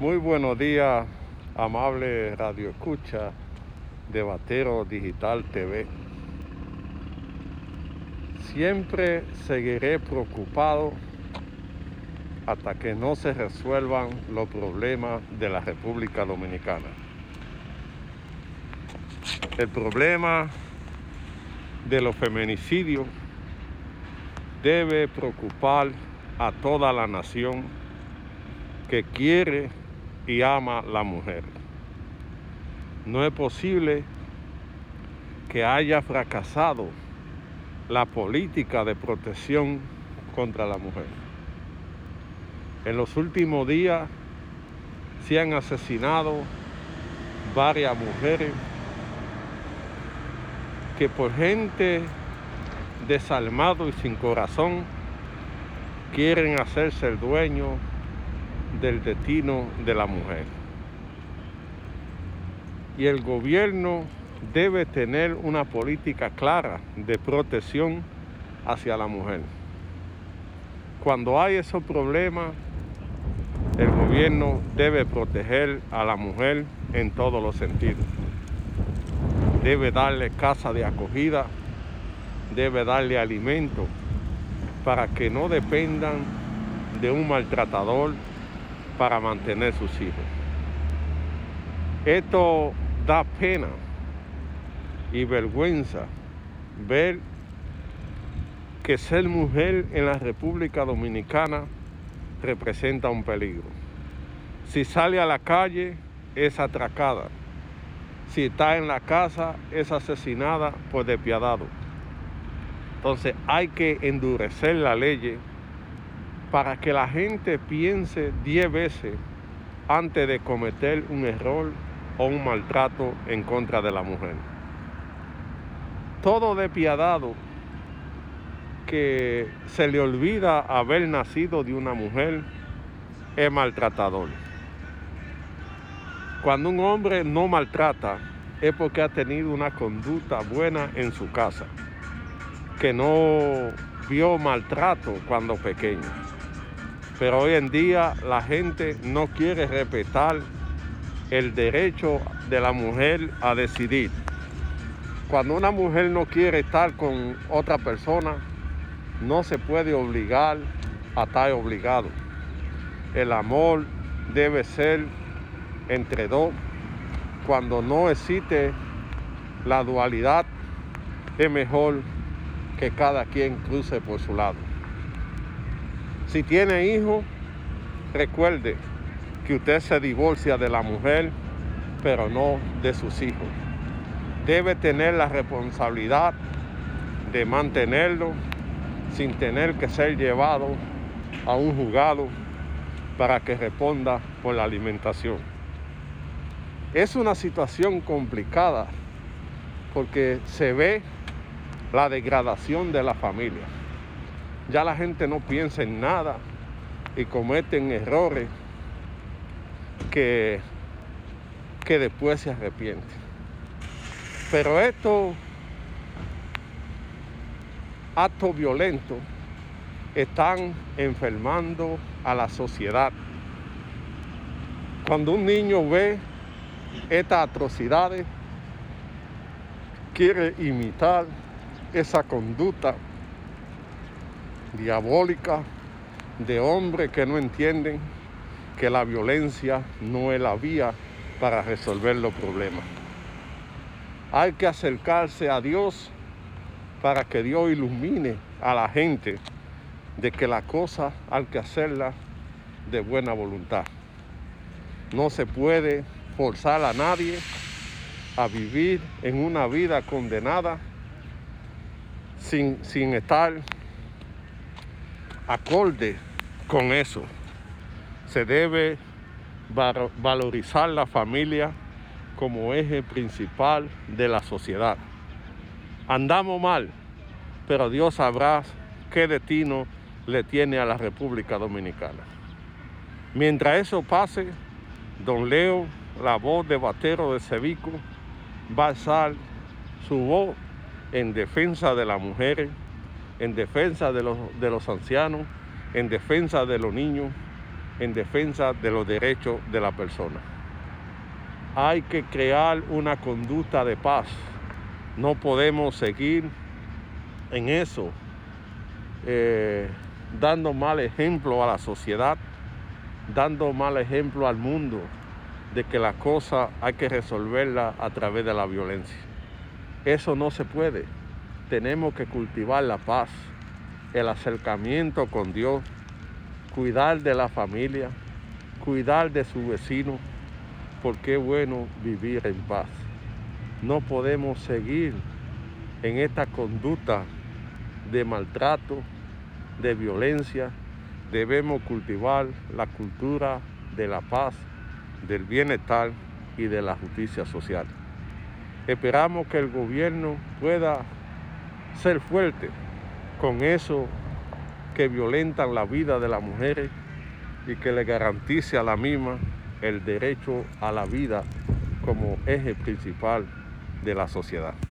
Muy buenos días, amable Radio Escucha de Batero Digital TV. Siempre seguiré preocupado hasta que no se resuelvan los problemas de la República Dominicana. El problema de los feminicidios debe preocupar a toda la nación que quiere y ama la mujer. No es posible que haya fracasado la política de protección contra la mujer. En los últimos días se han asesinado varias mujeres que por gente desalmado y sin corazón quieren hacerse el dueño del destino de la mujer. Y el gobierno debe tener una política clara de protección hacia la mujer. Cuando hay esos problemas, el gobierno debe proteger a la mujer en todos los sentidos. Debe darle casa de acogida, debe darle alimento para que no dependan de un maltratador para mantener sus hijos. Esto da pena y vergüenza ver que ser mujer en la República Dominicana representa un peligro. Si sale a la calle es atracada. Si está en la casa es asesinada por despiadado. Entonces hay que endurecer la ley para que la gente piense diez veces antes de cometer un error o un maltrato en contra de la mujer. Todo despiadado que se le olvida haber nacido de una mujer es maltratador. Cuando un hombre no maltrata es porque ha tenido una conducta buena en su casa, que no vio maltrato cuando pequeño. Pero hoy en día la gente no quiere respetar el derecho de la mujer a decidir. Cuando una mujer no quiere estar con otra persona, no se puede obligar a estar obligado. El amor debe ser entre dos. Cuando no existe la dualidad, es mejor que cada quien cruce por su lado. Si tiene hijos, recuerde que usted se divorcia de la mujer, pero no de sus hijos. Debe tener la responsabilidad de mantenerlo sin tener que ser llevado a un juzgado para que responda por la alimentación. Es una situación complicada porque se ve la degradación de la familia ya la gente no piensa en nada y cometen errores que, que después se arrepienten. Pero estos actos violentos están enfermando a la sociedad. Cuando un niño ve estas atrocidades, quiere imitar esa conducta diabólica de hombres que no entienden que la violencia no es la vía para resolver los problemas. Hay que acercarse a Dios para que Dios ilumine a la gente de que la cosa hay que hacerla de buena voluntad. No se puede forzar a nadie a vivir en una vida condenada sin, sin estar acorde con eso. Se debe valorizar la familia como eje principal de la sociedad. Andamos mal, pero Dios sabrá qué destino le tiene a la República Dominicana. Mientras eso pase, don Leo, la voz de batero de Cevico, va a alzar su voz en defensa de las mujeres en defensa de los, de los ancianos, en defensa de los niños, en defensa de los derechos de la persona. Hay que crear una conducta de paz. No podemos seguir en eso, eh, dando mal ejemplo a la sociedad, dando mal ejemplo al mundo de que la cosa hay que resolverla a través de la violencia. Eso no se puede. Tenemos que cultivar la paz, el acercamiento con Dios, cuidar de la familia, cuidar de su vecino, porque es bueno vivir en paz. No podemos seguir en esta conducta de maltrato, de violencia. Debemos cultivar la cultura de la paz, del bienestar y de la justicia social. Esperamos que el gobierno pueda ser fuerte con eso que violentan la vida de las mujeres y que le garantice a la misma el derecho a la vida como eje principal de la sociedad.